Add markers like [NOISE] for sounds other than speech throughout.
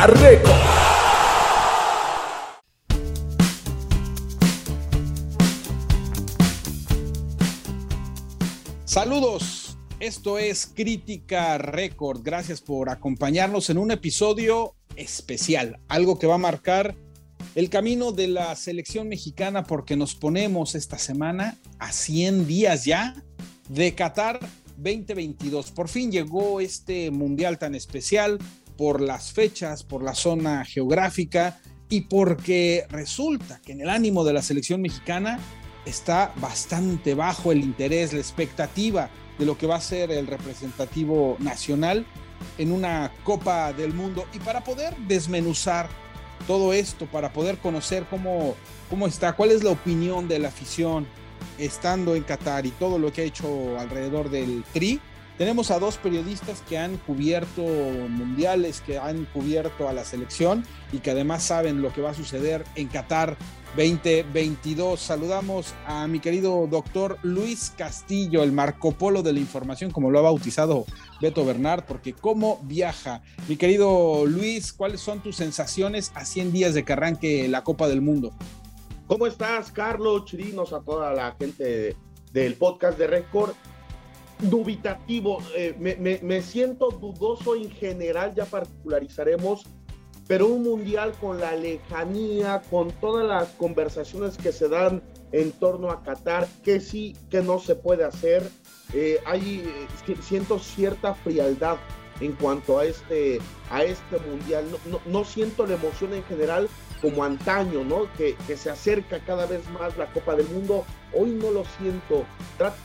Crítica Record. Saludos, esto es Crítica Record. Gracias por acompañarnos en un episodio especial, algo que va a marcar el camino de la selección mexicana porque nos ponemos esta semana a 100 días ya de Qatar 2022. Por fin llegó este mundial tan especial por las fechas, por la zona geográfica y porque resulta que en el ánimo de la selección mexicana está bastante bajo el interés, la expectativa de lo que va a ser el representativo nacional en una Copa del Mundo. Y para poder desmenuzar todo esto, para poder conocer cómo, cómo está, cuál es la opinión de la afición estando en Qatar y todo lo que ha hecho alrededor del TRI, tenemos a dos periodistas que han cubierto mundiales, que han cubierto a la selección y que además saben lo que va a suceder en Qatar 2022. Saludamos a mi querido doctor Luis Castillo, el Marco Polo de la información, como lo ha bautizado Beto Bernard, porque cómo viaja. Mi querido Luis, ¿cuáles son tus sensaciones a 100 días de que arranque la Copa del Mundo? ¿Cómo estás, Carlos? Chirinos, a toda la gente del podcast de Record dubitativo, eh, me, siento dudoso en general, ya particularizaremos, pero un mundial con la lejanía, con todas las conversaciones que se dan en torno a Qatar, que sí, que no se puede hacer, eh, hay, eh, siento cierta frialdad en cuanto a este, a este mundial, no siento la emoción en general, como antaño, ¿no? Que, se acerca cada vez más la Copa del Mundo. Hoy no lo siento.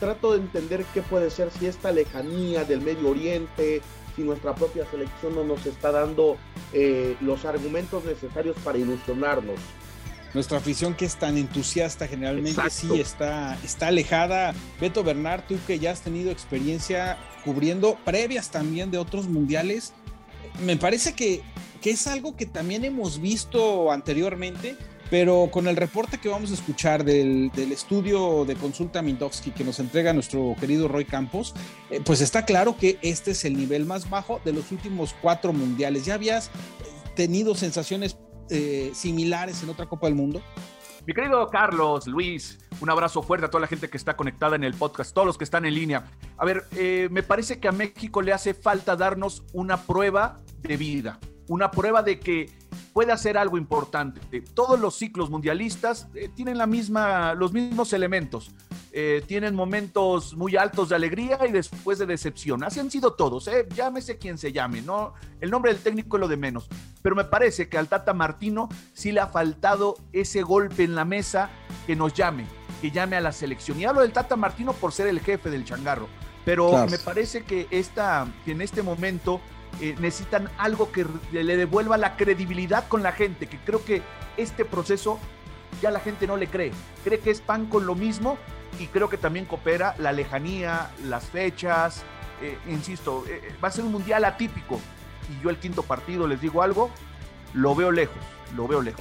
trato de entender qué puede ser si esta lejanía del Medio Oriente, si nuestra propia selección no nos está dando eh, los argumentos necesarios para ilusionarnos. Nuestra afición que es tan entusiasta generalmente sí está, está alejada. Beto Bernard, tú que ya has tenido experiencia cubriendo previas también de otros mundiales, me parece que que es algo que también hemos visto anteriormente, pero con el reporte que vamos a escuchar del, estudio de consulta Mindowski que nos entrega nuestro querido Roy Campos, eh, pues está claro que este es el nivel más bajo de los últimos cuatro mundiales. ¿Ya habías tenido sensaciones eh, similares en otra Copa del Mundo? Mi querido Carlos, Luis, un abrazo fuerte a toda la gente que está conectada en el podcast, todos los que están en línea. A ver, eh, me parece que a México le hace falta darnos una prueba de vida una prueba de que puede hacer algo importante. Todos los ciclos mundialistas eh, tienen la misma, los mismos elementos. Eh, tienen momentos muy altos de alegría y después de decepción. Así han sido todos, eh. llámese quien se llame, ¿no? El nombre del técnico es lo de menos. Pero me parece que al Tata Martino sí le ha faltado ese golpe en la mesa que nos llame, que llame a la selección. Y hablo del Tata Martino por ser el jefe del changarro. Pero me parece que, esta, que en este momento eh, necesitan algo que le devuelva la credibilidad con la gente, que creo que este proceso ya la gente no le cree, cree que es pan con lo mismo y creo que también coopera la lejanía, las fechas, eh, insisto, eh, va a ser un mundial atípico. Y yo el quinto partido, les digo algo, lo veo lejos, lo veo lejos.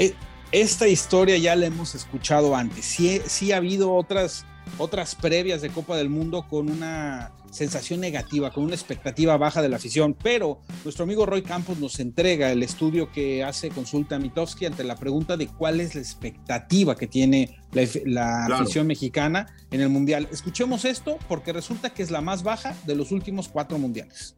esta historia ya la hemos escuchado antes, sí, sí ha habido otras, otras previas de Copa del Mundo con una sensación negativa, con una expectativa baja de la afición, pero nuestro amigo Roy Campos nos entrega el estudio que hace Consulta Mitowski ante la pregunta de cuál es la expectativa que tiene la, afición mexicana en el Mundial. Escuchemos esto porque resulta que es la más baja de los últimos cuatro Mundiales.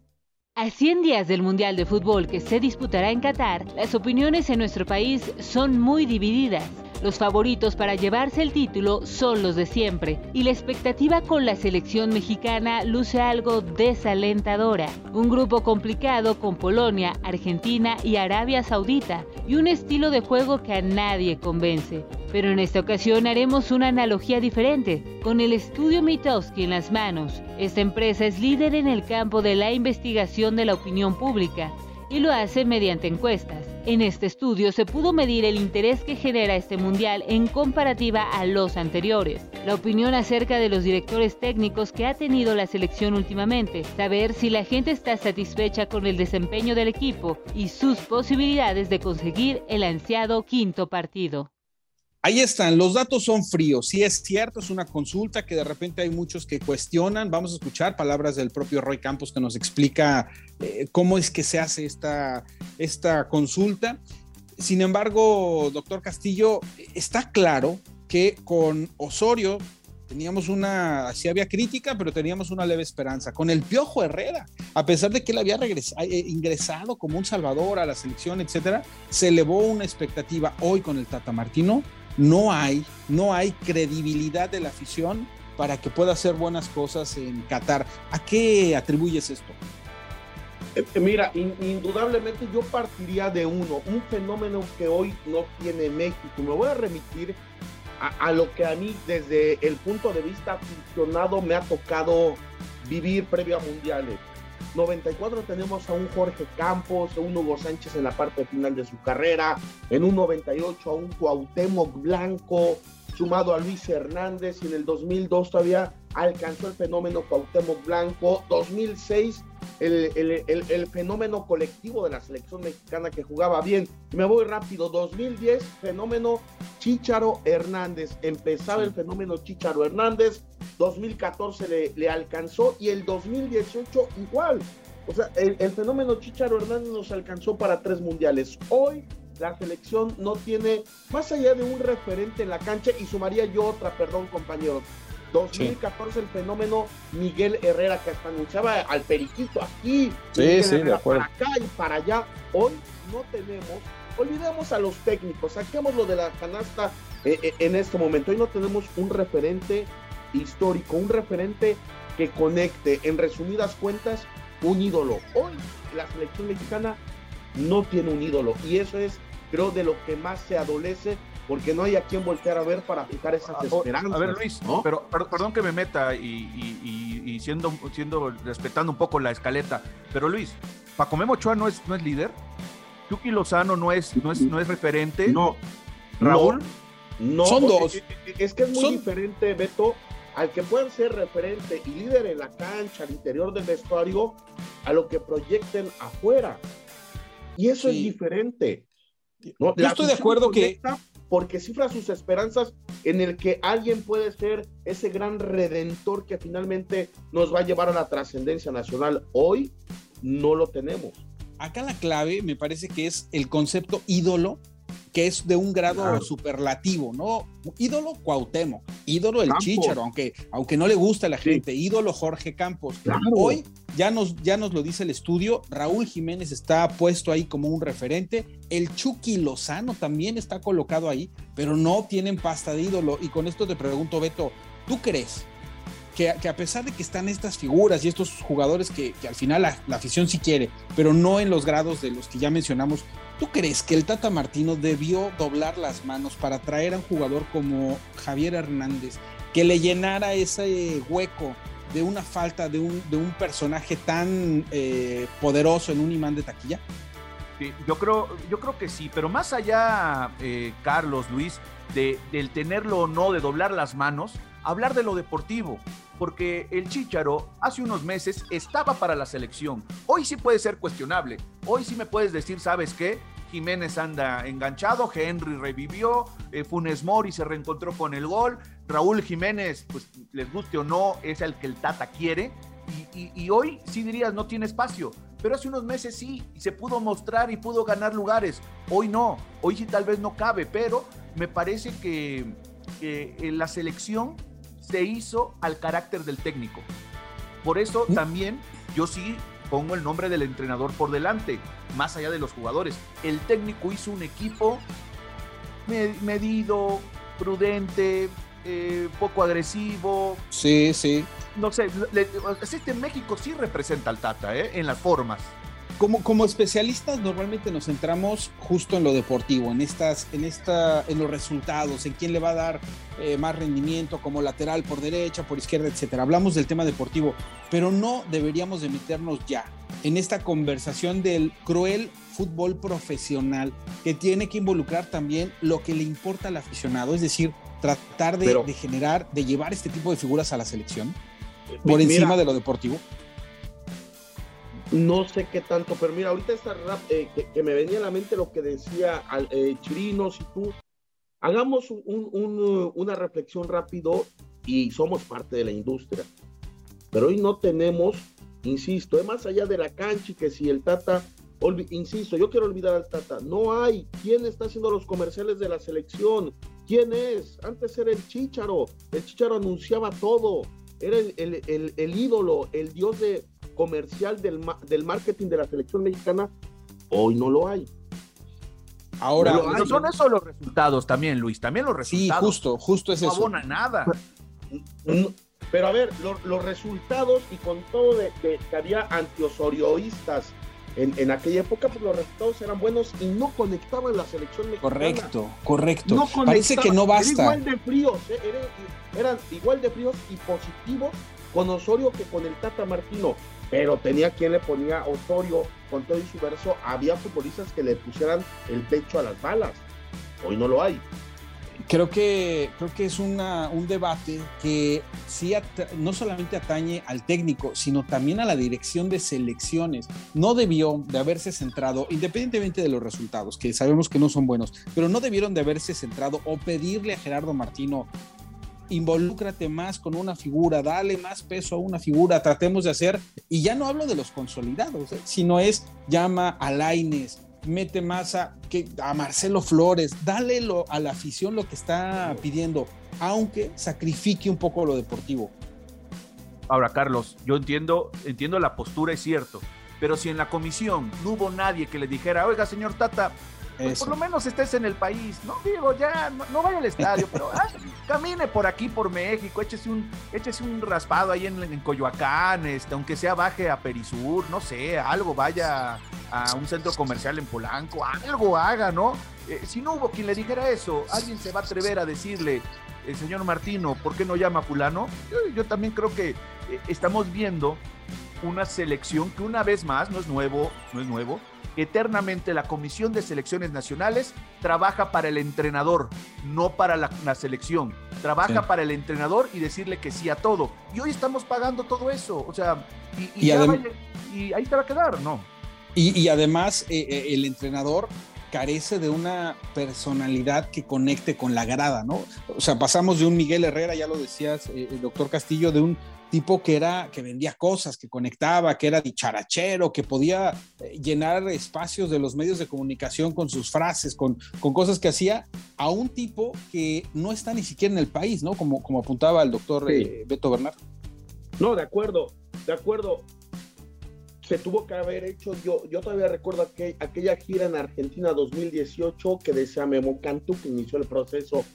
A 100 días del Mundial de Fútbol que se disputará en Qatar, las opiniones en nuestro país son muy divididas. Los favoritos para llevarse el título son los de siempre y la expectativa con la selección mexicana luce algo desalentadora. Un grupo complicado con Polonia, Argentina y Arabia Saudita y un estilo de juego que a nadie convence. Pero en esta ocasión haremos una analogía diferente, con el estudio Mitowski en las manos. Esta empresa es líder en el campo de la investigación de la opinión pública y lo hace mediante encuestas. En este estudio se pudo medir el interés que genera este mundial en comparativa a los anteriores, la opinión acerca de los directores técnicos que ha tenido la selección últimamente, saber si la gente está satisfecha con el desempeño del equipo y sus posibilidades de conseguir el ansiado quinto partido. Ahí están, los datos son fríos, sí es cierto, es una consulta que de repente hay muchos que cuestionan, vamos a escuchar palabras del propio Roy Campos que nos explica eh, cómo es que se hace esta, esta consulta. Sin embargo, doctor Castillo, está claro que con Osorio teníamos una, sí había crítica, pero teníamos una leve esperanza. Con el Piojo Herrera, a pesar de que él había eh, ingresado como un salvador a la selección, etcétera, se elevó una expectativa. Hoy con el Tata Martino no hay, no hay credibilidad de la afición para que pueda hacer buenas cosas en Qatar. ¿A qué atribuyes esto? Eh, eh, mira, indudablemente yo partiría de uno, un fenómeno que hoy no tiene México. Me voy a remitir a, lo que a mí desde el punto de vista aficionado me ha tocado vivir previo a mundiales. 94 tenemos a un Jorge Campos, a un Hugo Sánchez en la parte final de su carrera, en un 98 a un Cuauhtémoc Blanco, sumado a Luis Hernández, y en el 2002 todavía alcanzó el fenómeno Cuauhtémoc Blanco, 2006 el, el, el, fenómeno colectivo de la selección mexicana que jugaba bien. Me voy rápido, 2010, fenómeno Chicharo Hernández. Empezaba el fenómeno Chicharo Hernández, 2014 le, le, alcanzó y el 2018 igual. O sea, el, el fenómeno Chicharo Hernández nos alcanzó para tres mundiales. Hoy la selección no tiene, más allá de un referente en la cancha, y sumaría yo otra, perdón compañeros, 2014 el fenómeno Miguel Herrera que hasta anunciaba al periquito aquí, sí, sí, de acuerdo. para acá y para allá. Hoy no tenemos, olvidemos a los técnicos, saquemos lo de la canasta eh, eh, en este momento. Hoy no tenemos un referente histórico, un referente que conecte, en resumidas cuentas, un ídolo. Hoy la selección mexicana no tiene un ídolo y eso es, creo, de lo que más se adolece porque no hay a quien voltear a ver para fijar esas ah, esperanzas. A ver, Luis, pero, perdón que me meta y, siendo, siendo, respetando un poco la escaleta, pero Luis, Paco Ochoa no es, no es líder, Chucky Lozano no es, no es, no es referente. No. Raúl. No, son dos. Es que es muy diferente, Beto, al que puedan ser referente y líder en la cancha, al interior del vestuario, a lo que proyecten afuera. Y eso es diferente. Yo estoy de acuerdo que porque cifra sus esperanzas en el que alguien puede ser ese gran redentor que finalmente nos va a llevar a la trascendencia nacional. Hoy no lo tenemos. Acá la clave me parece que es el concepto ídolo que es de un grado superlativo, ¿no? Ídolo Cuauhtémoc, ídolo el Chicharo, aunque, aunque no le gusta a la gente, ídolo Jorge Campos. Hoy ya nos, ya nos lo dice el estudio, Raúl Jiménez está puesto ahí como un referente, el Chucky Lozano también está colocado ahí, pero no tienen pasta de ídolo. Y con esto te pregunto, Beto, ¿tú crees que, a pesar de que están estas figuras y estos jugadores que, al final la, la, afición sí quiere, pero no en los grados de los que ya mencionamos, ¿Tú crees que el Tata Martino debió doblar las manos para traer a un jugador como Javier Hernández que le llenara ese hueco de una falta de un, de un personaje tan eh, poderoso en un imán de taquilla? yo, creo, yo creo que sí, pero más allá, eh, Carlos, Luis, de, del tenerlo o no, de doblar las manos, hablar de lo deportivo, porque el Chicharo hace unos meses estaba para la selección. Hoy sí puede ser cuestionable. Hoy sí me puedes decir, ¿sabes qué? Jiménez anda enganchado, Henry revivió, eh, Funes Mori se reencontró con el gol, Raúl Jiménez, pues les guste o no, es el que el Tata quiere. Y, hoy sí dirías, no tiene espacio, pero hace unos meses sí, y se pudo mostrar y pudo ganar lugares. Hoy no, hoy sí tal vez no cabe, pero me parece que, que la selección se hizo al carácter del técnico. Por eso ¿Mm? también yo sí pongo el nombre del entrenador por delante, más allá de los jugadores. El técnico hizo un equipo medido, prudente, eh, poco agresivo. Sí, sí. No sé, este México sí representa al Tata, ¿eh? En las formas como, como especialistas normalmente nos centramos justo en lo deportivo, en estas, en esta, en los resultados, en quién le va a dar eh, más rendimiento como lateral por derecha, por izquierda, etcétera. Hablamos del tema deportivo, pero no deberíamos de meternos ya en esta conversación del cruel fútbol profesional que tiene que involucrar también lo que le importa al aficionado, es decir, tratar de, de generar, de llevar este tipo de figuras a la selección por encima de lo deportivo. No sé qué tanto, pero mira, ahorita está rap, eh, que, me venía a la mente lo que decía eh, Chirinos y tú. hagamos una reflexión rápido y somos parte de la industria. Pero hoy no tenemos, insisto, es más allá de la cancha y que si el Tata, insisto, yo quiero olvidar al Tata, no hay. ¿Quién está haciendo los comerciales de la selección? ¿Quién es? Antes era el Chicharo, el Chicharo anunciaba todo, era el, ídolo, el dios de comercial del, del marketing de la selección mexicana. Hoy no lo hay. Ahora, no, son esos los resultados también, Luis, también los resultados. Sí, justo, justo es no eso. abona nada. [LAUGHS] Pero a ver, los resultados y con todo de, que había antiosorioístas en, en, aquella época, pues los resultados eran buenos y no conectaban la selección mexicana. Correcto, correcto. Parece que no basta. igual de fríos, ¿eh? eran, igual de fríos y positivos con Osorio que con el Tata Martino. Pero tenía quien le ponía Osorio con todo y su verso. Había futbolistas que le pusieran el pecho a las balas. Hoy no lo hay creo que, creo que es una, un debate que sí no solamente atañe al técnico, sino también a la dirección de selecciones. No debió de haberse centrado, independientemente de los resultados, que sabemos que no son buenos, pero no debieron de haberse centrado o pedirle a Gerardo Martino, involúcrate más con una figura, dale más peso a una figura, tratemos de hacer, y ya no hablo de los consolidados, ¿eh? sino es llama a Laines, mete más a, que, a Marcelo Flores, dale a la afición lo que está pidiendo, aunque sacrifique un poco lo deportivo. Ahora, Carlos, yo entiendo, entiendo la postura, es cierto, pero si en la comisión no hubo nadie que le dijera, oiga, señor Tata, pues por lo menos estés en el país, no digo ya, no, vaya al estadio, pero [LAUGHS] ah, camine por aquí, por México, échese un, échese un raspado ahí en, en Coyoacán, este, aunque sea baje a Perisur, no sé, algo, vaya a un centro comercial en Polanco, algo haga, ¿no? Eh, si no hubo quien le dijera eso, alguien se va a atrever a decirle, el señor Martino, ¿por qué no llama a fulano? yo también creo que eh, estamos viendo una selección que una vez más, no es nuevo, no es nuevo, eternamente la Comisión de Selecciones Nacionales trabaja para el entrenador, no para la, selección. Trabaja para el entrenador y decirle que sí a todo. Y hoy estamos pagando todo eso. O sea, y, ahí te va a quedar, ¿no? Y, además, eh, eh, el entrenador carece de una personalidad que conecte con la grada, ¿no? O sea, pasamos de un Miguel Herrera, ya lo decías, eh, el doctor Castillo, de un tipo que era, que vendía cosas, que conectaba, que era dicharachero, que podía eh, llenar espacios de los medios de comunicación con sus frases, con, con cosas que hacía, a un tipo que no está ni siquiera en el país, ¿no? Como, como apuntaba el doctor eh, Beto Bernard. No, de acuerdo, de acuerdo. Se tuvo que haber hecho, yo, yo todavía recuerdo aquel, aquella gira en Argentina 2018 que decía Memo Cantú, que inició el proceso.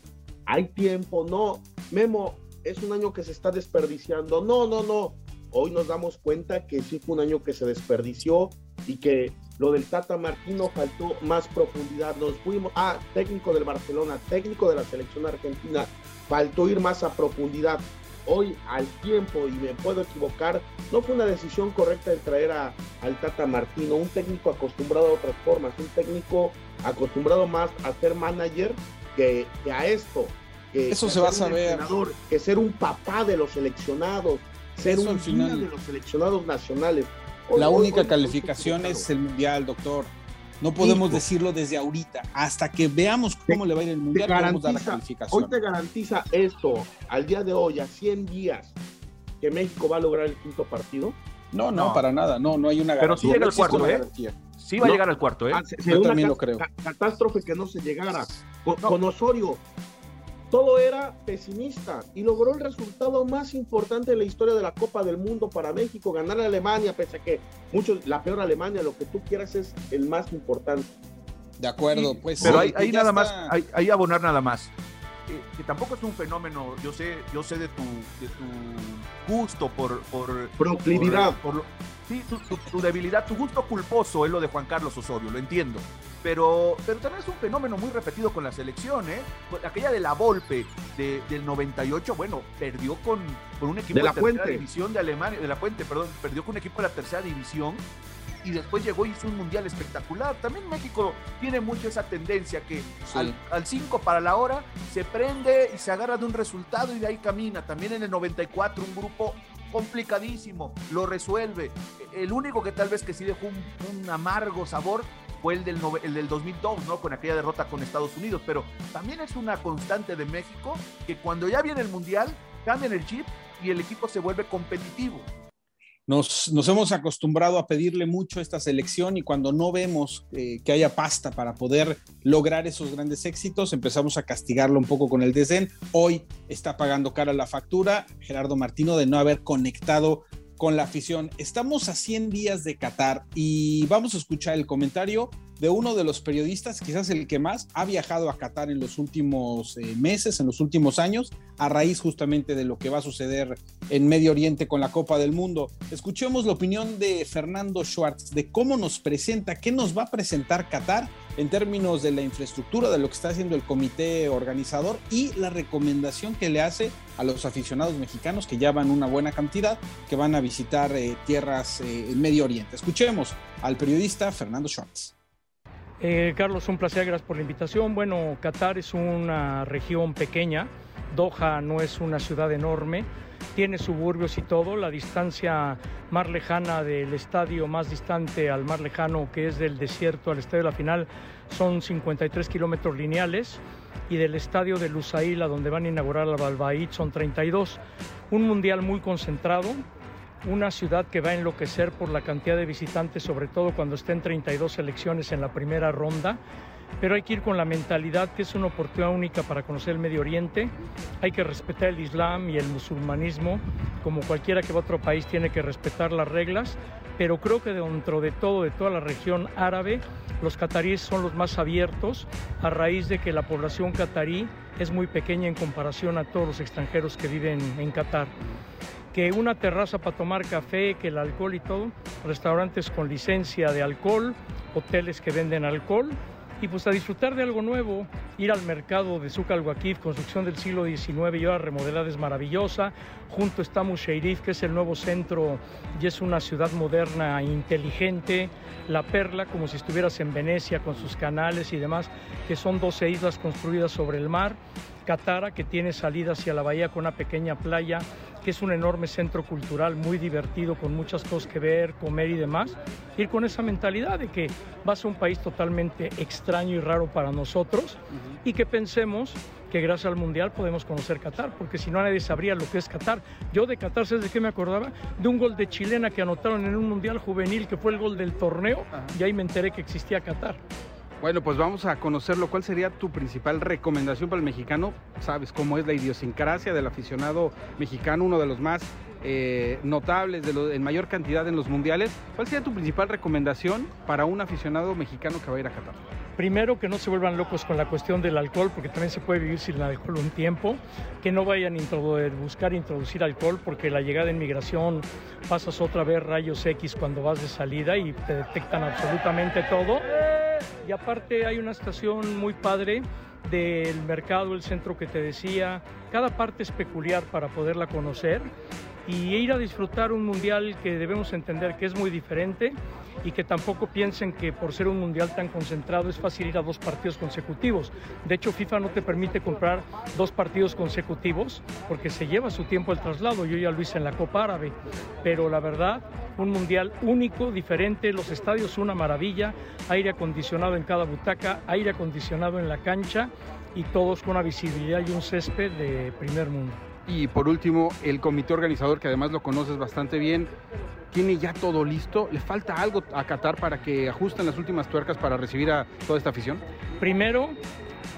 Hay tiempo, no. Memo, es un año que se está desperdiciando. No, no, no. Hoy nos damos cuenta que sí fue un año que se desperdició y que lo del Tata Martino faltó más profundidad. Nos fuimos, ah, técnico del Barcelona, técnico de la selección argentina, faltó ir más a profundidad. Hoy, al tiempo, y me puedo equivocar, no fue una decisión correcta de traer a, al Tata Martino, un técnico acostumbrado a otras formas, un técnico acostumbrado más a ser manager que a esto. Eso se va a saber. Que ser un papá de los seleccionados, ser un final de los seleccionados nacionales. la única calificación es el mundial, doctor. No podemos decirlo desde ahorita. Hasta que veamos cómo le va a ir el mundial, podemos dar la calificación. Hoy te garantiza esto, al día de hoy, a 100 días, que México va a lograr el quinto partido. No, no, para nada. No, no hay una garantía. Pero sí llega al cuarto, ¿eh? Sí va a llegar al cuarto, ¿eh? Ah, Yo también lo creo. Catástrofe que no se llegara. con Osorio, todo era pesimista y logró el resultado más importante de la historia de la Copa del Mundo para México, ganar a Alemania, pese a que muchos, la peor Alemania, lo que tú quieras es el más importante. De acuerdo, pues. Pero hay, nada más, hay, abonar nada más. que tampoco es un fenómeno, yo sé, yo sé de tu, de tu gusto por, por proclividad. Por, sí, tu, debilidad, tu gusto culposo es lo de Juan Carlos Osorio, lo entiendo pero, pero también es un fenómeno muy repetido con la selección, ¿eh? Aquella de la Volpe del 98, bueno, perdió con, con un equipo de, la tercera división de Alemania, de la Puente, perdón, perdió con un equipo de la tercera división y después llegó y hizo un mundial espectacular. También México tiene mucho esa tendencia que al 5 para la hora se prende y se agarra de un resultado y de ahí camina. También en el 94 un grupo complicadísimo, lo resuelve. El único que tal vez que sí dejó un, amargo sabor fue el del, el del 2002, ¿no? Con aquella derrota con Estados Unidos, pero también es una constante de México que cuando ya viene el Mundial, cambian el chip y el equipo se vuelve competitivo. Nos, hemos acostumbrado a pedirle mucho a esta selección y cuando no vemos eh, que haya pasta para poder lograr esos grandes éxitos, empezamos a castigarlo un poco con el desdén. Hoy está pagando cara la factura Gerardo Martino de no haber conectado con la afición. Estamos a 100 días de Qatar y vamos a escuchar el comentario de uno de los periodistas, quizás el que más, ha viajado a Qatar en los últimos eh, meses, en los últimos años, a raíz justamente de lo que va a suceder en Medio Oriente con la Copa del Mundo. Escuchemos la opinión de Fernando Schwartz de cómo nos presenta, qué nos va a presentar Qatar en términos de la infraestructura, de lo que está haciendo el comité organizador y la recomendación que le hace a los aficionados mexicanos que ya van una buena cantidad, que van a visitar eh, tierras eh, en Medio Oriente. Escuchemos al periodista Fernando Schwartz. Eh, Carlos, un placer, gracias por la invitación. Bueno, Qatar es una región pequeña, Doha no es una ciudad enorme, tiene suburbios y todo. La distancia más lejana del estadio más distante al más lejano, que es del desierto al estadio de la final, son 53 kilómetros lineales y del estadio de Lusail, a donde van a inaugurar la Balbaid, son 32. Un mundial muy concentrado, una ciudad que va a enloquecer por la cantidad de visitantes, sobre todo cuando estén 32 selecciones en la primera ronda. Pero hay que ir con la mentalidad que es una oportunidad única para conocer el Medio Oriente. Hay que respetar el Islam y el musulmanismo, como cualquiera que va a otro país tiene que respetar las reglas. Pero creo que dentro de todo, de toda la región árabe, los cataríes son los más abiertos a raíz de que la población catarí es muy pequeña en comparación a todos los extranjeros que viven en Qatar que una terraza para tomar café, que el alcohol y todo, restaurantes con licencia de alcohol, hoteles que venden alcohol y pues a disfrutar de algo nuevo, ir al mercado de al construcción del siglo XIX y ahora remodelada es maravillosa. Junto está Musheirif, que es el nuevo centro y es una ciudad moderna e inteligente. La Perla, como si estuvieras en Venecia con sus canales y demás, que son 12 islas construidas sobre el mar. Catara, que tiene salida hacia la bahía con una pequeña playa que es un enorme centro cultural muy divertido, con muchas cosas que ver, comer y demás, ir con esa mentalidad de que va a un país totalmente extraño y raro para nosotros y que pensemos que gracias al Mundial podemos conocer Qatar, porque si no nadie sabría lo que es Qatar. Yo de Qatar, ¿sabes de qué me acordaba? De un gol de chilena que anotaron en un Mundial juvenil, que fue el gol del torneo, y ahí me enteré que existía Qatar. Bueno, pues vamos a conocerlo. ¿Cuál sería tu principal recomendación para el mexicano? Sabes cómo es la idiosincrasia del aficionado mexicano, uno de los más eh, notables, de en mayor cantidad en los mundiales. ¿Cuál sería tu principal recomendación para un aficionado mexicano que va a ir a Qatar? Primero, que no se vuelvan locos con la cuestión del alcohol, porque también se puede vivir sin alcohol un tiempo. Que no vayan a buscar introducir alcohol, porque la llegada de inmigración pasas otra vez rayos X cuando vas de salida y te detectan absolutamente todo. Y aparte hay una estación muy padre del mercado, el centro que te decía. Cada parte es peculiar para poderla conocer y ir a disfrutar un mundial que debemos entender que es muy diferente y que tampoco piensen que por ser un mundial tan concentrado es fácil ir a dos partidos consecutivos. De hecho, FIFA no te permite comprar dos partidos consecutivos porque se lleva su tiempo el traslado. Yo ya lo hice en la Copa Árabe, pero la verdad, un mundial único, diferente, los estadios una maravilla, aire acondicionado en cada butaca, aire acondicionado en la cancha y todos con una visibilidad y un césped de primer mundo. Y por último, el comité organizador, que además lo conoces bastante bien, tiene ya todo listo. ¿Le falta algo a Qatar para que ajusten las últimas tuercas para recibir a toda esta afición? Primero,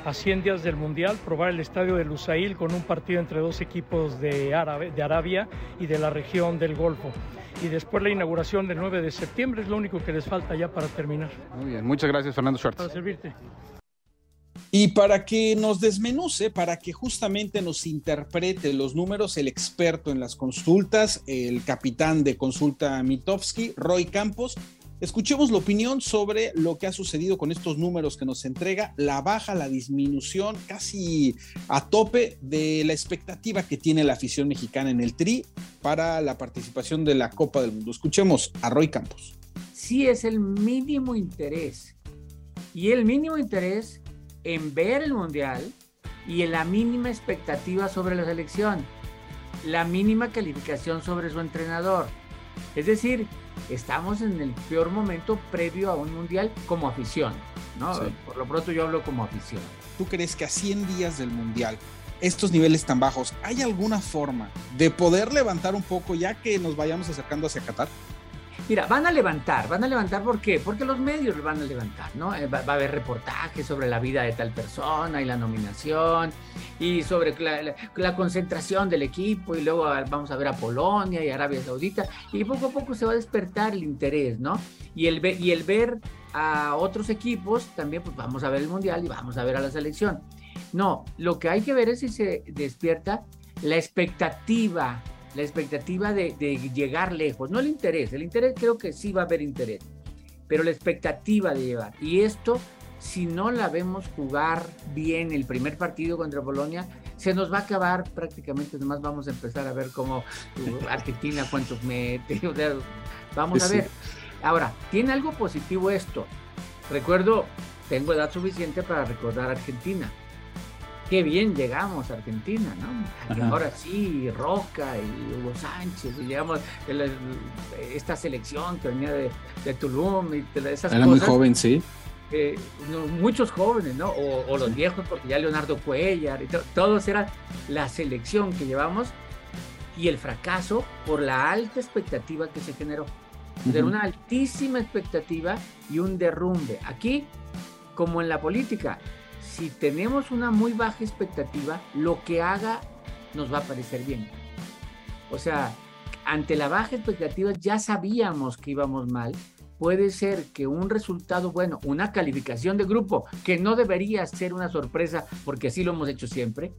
a 100 días del Mundial, probar el estadio de Lusail con un partido entre dos equipos de, de Arabia y de la región del Golfo. Y después la inauguración del 9 de septiembre es lo único que les falta ya para terminar. Muy bien, muchas gracias Fernando Schwartz. Para servirte. Y para que nos desmenuce, para que justamente nos interprete los números, el experto en las consultas, el capitán de consulta Mitofsky, Roy Campos, escuchemos la opinión sobre lo que ha sucedido con estos números que nos entrega, la baja, la disminución casi a tope de la expectativa que tiene la afición mexicana en el Tri para la participación de la Copa del Mundo. Escuchemos a Roy Campos. Sí es el mínimo interés. Y el mínimo interés en ver el mundial y en la mínima expectativa sobre la selección. la mínima calificación sobre su entrenador. Es decir, estamos en el peor momento previo a un mundial como afición. ¿no? Por lo pronto yo hablo como afición. ¿Tú crees que a 100 días del mundial, estos niveles tan bajos, ¿hay alguna forma de poder levantar un poco ya que nos vayamos acercando hacia Qatar? Mira, van a levantar, van a levantar, ¿por qué? Porque los medios van a levantar, ¿no? Eh, va, a haber reportajes sobre la vida de tal persona y la nominación y sobre la, concentración del equipo y luego vamos a ver a Polonia y Arabia Saudita y poco a poco se va a despertar el interés, ¿no? Y el, y el ver a otros equipos, también pues vamos a ver el Mundial y vamos a ver a la selección. No, lo que hay que ver es si se despierta la expectativa la expectativa de, llegar lejos, no el interés, el interés creo que sí va a haber interés, pero la expectativa de llegar. Y esto, si no la vemos jugar bien el primer partido contra Polonia, se nos va a acabar prácticamente, nomás vamos a empezar a ver cómo uh, Argentina cuántos mete, vamos a ver. Ahora, tiene algo positivo esto. Recuerdo, tengo edad suficiente para recordar Argentina qué bien llegamos a Argentina, ¿no? Y ahora sí, Roca y Hugo Sánchez, y llegamos esta selección que venía de, Tulum y de esas Era muy joven, sí. muchos jóvenes, ¿no? O, los viejos, porque ya Leonardo Cuellar, y todos era la selección que llevamos y el fracaso por la alta expectativa que se generó. De una altísima expectativa y un derrumbe. Aquí, como en la política, si tenemos una muy baja expectativa, lo que haga nos va a parecer bien. O sea, ante la baja expectativa ya sabíamos que íbamos mal. Puede ser que un resultado bueno, una calificación de grupo, que no debería ser una sorpresa porque así lo hemos hecho siempre,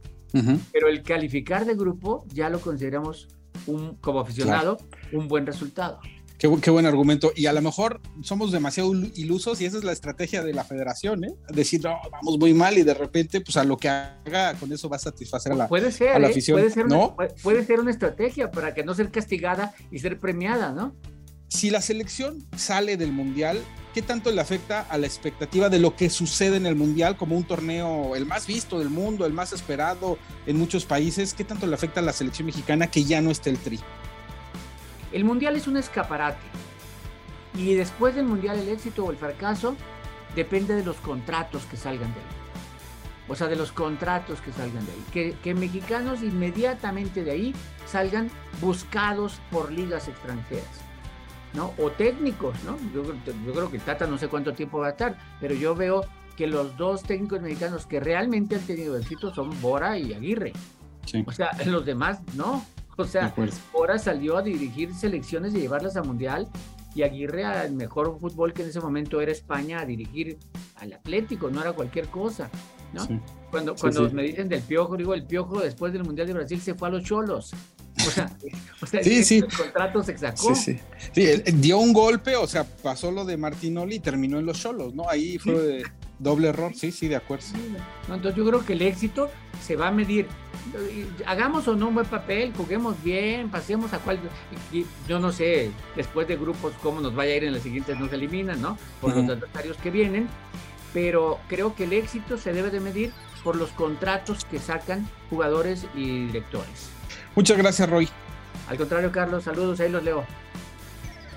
pero el calificar de grupo ya lo consideramos un, como aficionado un buen resultado. Qué, buen argumento. Y a lo mejor somos demasiado ilusos y esa es la estrategia de la federación, ¿eh? Decir, no, vamos muy mal y de repente, pues a lo que haga, con eso va a satisfacer a la, puede ser, la ¿eh? afición. Puede ser, ¿no? una, puede ser una estrategia para que no ser castigada y ser premiada, ¿no? Si la selección sale del Mundial, ¿qué tanto le afecta a la expectativa de lo que sucede en el Mundial como un torneo el más visto del mundo, el más esperado en muchos países? ¿Qué tanto le afecta a la selección mexicana que ya no esté el tri? El mundial es un escaparate. Y después del mundial el éxito o el fracaso depende de los contratos que salgan de ahí. O sea, de los contratos que salgan de ahí. Que, mexicanos inmediatamente de ahí salgan buscados por ligas extranjeras. ¿no? O técnicos, ¿no? Yo, creo que Tata no sé cuánto tiempo va a estar, pero yo veo que los dos técnicos mexicanos que realmente han tenido éxito son Bora y Aguirre. O sea, los demás no. O sea, ahora salió a dirigir selecciones y llevarlas a mundial y Aguirre al mejor fútbol que en ese momento era España a dirigir al Atlético, no era cualquier cosa, ¿no? Cuando, cuando me dicen del Piojo, digo, el Piojo después del Mundial de Brasil se fue a los Cholos. O sea, [LAUGHS] o sea sí, el contrato se sacó. Sí, sí. dio un golpe, o sea, pasó lo de Martinoli y terminó en los Cholos, ¿no? Ahí fue doble error, sí, sí, de acuerdo. entonces yo creo que el éxito se va a medir hagamos o no un buen papel, juguemos bien, pasemos a cual. yo no sé, después de grupos, cómo nos vaya a ir en las siguientes, nos eliminan, ¿no? Por los adversarios que vienen. Pero creo que el éxito se debe de medir por los contratos que sacan jugadores y directores. Muchas gracias, Roy. Al contrario, Carlos, saludos, ahí los leo.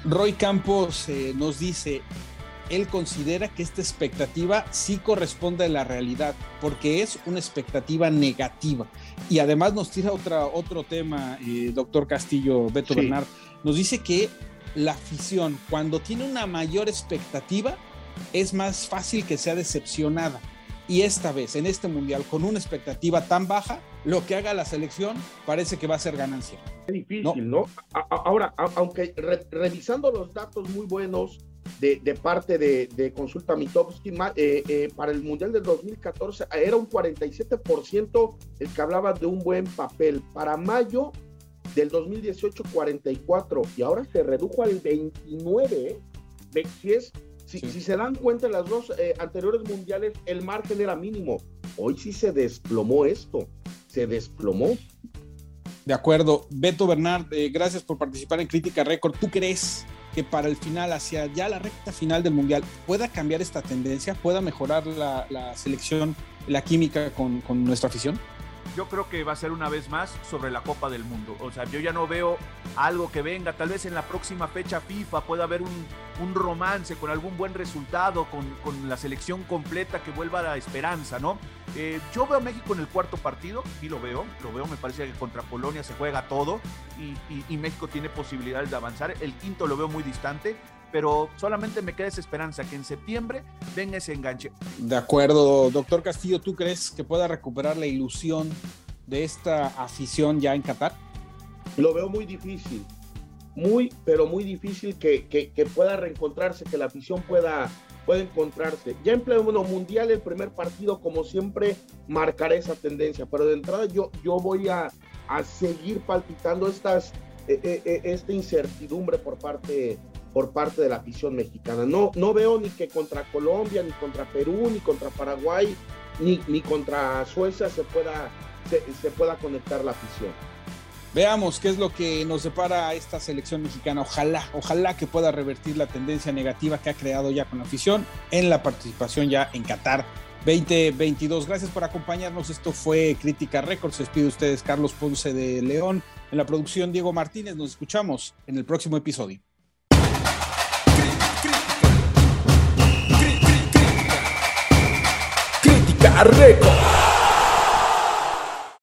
Roy Campos eh, nos dice, él considera que esta expectativa sí corresponde a la realidad, porque es una expectativa negativa. Y además nos tira otra, otro tema, eh, doctor Castillo, Beto Bernard, nos dice que la afición, cuando tiene una mayor expectativa, es más fácil que sea decepcionada. Y esta vez, en este mundial, con una expectativa tan baja, lo que haga la selección parece que va a ser ganancia. Es difícil, ¿no? ahora, aunque revisando los datos muy buenos de, parte de, Consulta Mitowski eh, eh, para el Mundial del 2014 era un 47% el que hablaba de un buen papel. Para mayo del 2018, 44 y ahora se redujo al 29. ¿eh? Si, es, si, se dan cuenta, en las dos anteriores mundiales el margen era mínimo. Hoy sí se desplomó esto, se desplomó. De acuerdo. Beto Bernard, gracias por participar en Crítica Récord. ¿Tú crees que para el final, hacia ya la recta final del Mundial, pueda cambiar esta tendencia, pueda mejorar la, selección, la química con, nuestra afición? Yo creo que va a ser una vez más sobre la Copa del Mundo. O sea, yo ya no veo algo que venga. Tal vez en la próxima fecha FIFA pueda haber un, romance con algún buen resultado, con, con, la selección completa que vuelva a la esperanza, ¿no? Eh, yo veo a México en el cuarto partido, y lo veo, lo veo, me parece que contra Polonia se juega todo y, y México tiene posibilidades de avanzar. El quinto lo veo muy distante, pero solamente me queda esa esperanza que en septiembre venga ese enganche. De acuerdo, doctor Castillo, ¿tú crees que pueda recuperar la ilusión de esta afición ya en Qatar? Lo veo muy difícil, muy, pero muy difícil que, que, que pueda reencontrarse, que la afición pueda, pueda encontrarse. Ya en pleno mundial, el primer partido, como siempre, marcará esa tendencia, pero de entrada yo, yo voy a, a seguir palpitando estas, eh, eh, esta incertidumbre por parte por parte de la afición mexicana. No, no veo ni que contra Colombia, ni contra Perú, ni contra Paraguay, ni, ni contra Suecia se pueda, se, pueda conectar la afición. Veamos qué es lo que nos depara esta selección mexicana. Ojalá, ojalá que pueda revertir la tendencia negativa que ha creado ya con la afición en la participación ya en Qatar 2022. Gracias por acompañarnos. Esto fue Crítica Records. Se despide ustedes Carlos Ponce de León. En la producción Diego Martínez. Nos escuchamos en el próximo episodio. Record.